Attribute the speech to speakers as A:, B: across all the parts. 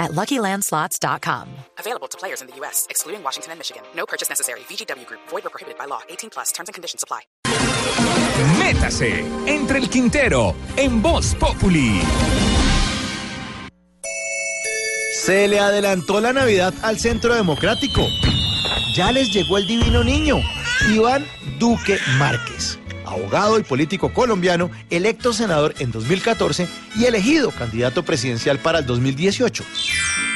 A: at LuckyLandSlots.com.
B: Available to players in the U.S., excluding Washington and Michigan. No purchase necessary. VGW Group. Void or prohibited by law. 18 plus. Terms and conditions apply.
C: Métase entre el Quintero en Voz Populi.
D: Se le adelantó la Navidad al Centro Democrático. Ya les llegó el divino niño, Iván Duque Márquez, abogado y político colombiano, electo senador en 2014 y elegido candidato presidencial para el 2018.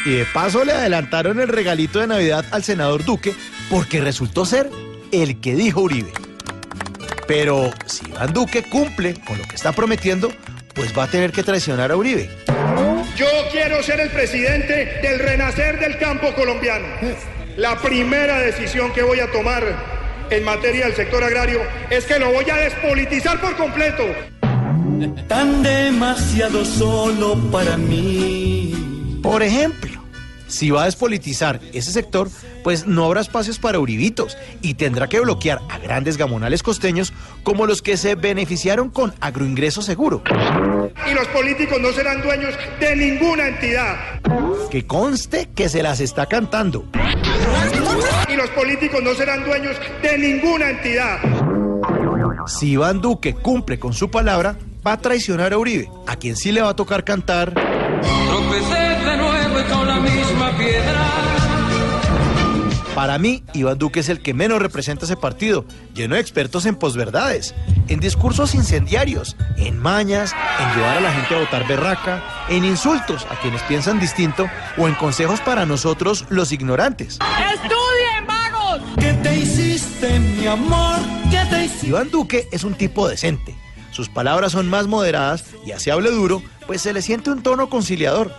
D: Y de paso le adelantaron el regalito de Navidad al senador Duque porque resultó ser el que dijo Uribe. Pero si Iván Duque cumple con lo que está prometiendo, pues va a tener que traicionar a Uribe.
E: Yo quiero ser el presidente del renacer del campo colombiano. La primera decisión que voy a tomar en materia del sector agrario es que lo voy a despolitizar por completo.
F: Tan demasiado solo para mí.
D: Por ejemplo, si va a despolitizar ese sector, pues no habrá espacios para uribitos y tendrá que bloquear a grandes gamonales costeños como los que se beneficiaron con agroingreso seguro.
E: Y los políticos no serán dueños de ninguna entidad.
D: Que conste que se las está cantando.
E: Y los políticos no serán dueños de ninguna entidad.
D: Si Iván Duque cumple con su palabra, va a traicionar a Uribe, a quien sí le va a tocar cantar.
F: Tropecé de nuevo y con la misma piedra.
D: Para mí, Iván Duque es el que menos representa ese partido, lleno de expertos en posverdades, en discursos incendiarios, en mañas, en llevar a la gente a votar berraca, en insultos a quienes piensan distinto o en consejos para nosotros los ignorantes.
G: ¡Estudien, vagos!
F: ¿Qué te hiciste, mi amor? ¿Qué te hiciste?
D: Iván Duque es un tipo decente. Sus palabras son más moderadas y así hable duro, pues se le siente un tono conciliador.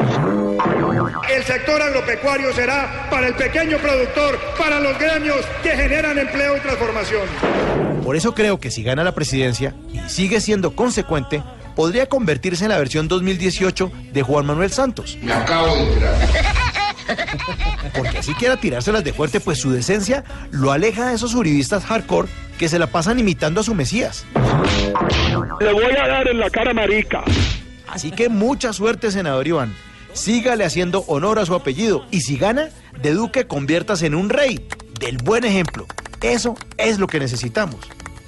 E: El sector agropecuario será para el pequeño productor, para los gremios que generan empleo y transformación.
D: Por eso creo que si gana la presidencia y sigue siendo consecuente, podría convertirse en la versión 2018 de Juan Manuel Santos.
H: Me acabo de enterar.
D: Porque así quiera tirárselas de fuerte, pues su decencia lo aleja de esos uribistas hardcore que se la pasan imitando a su Mesías.
E: Le voy a dar en la cara marica.
D: Así que mucha suerte, senador Iván. Sígale haciendo honor a su apellido y si gana, de Duque conviértase en un rey del buen ejemplo. Eso es lo que necesitamos.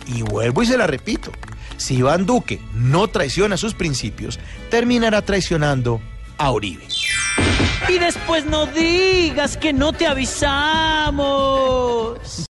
D: Y vuelvo y se la repito. Si Iván Duque no traiciona sus principios, terminará traicionando a Uribe.
G: Y después no digas que no te avisamos.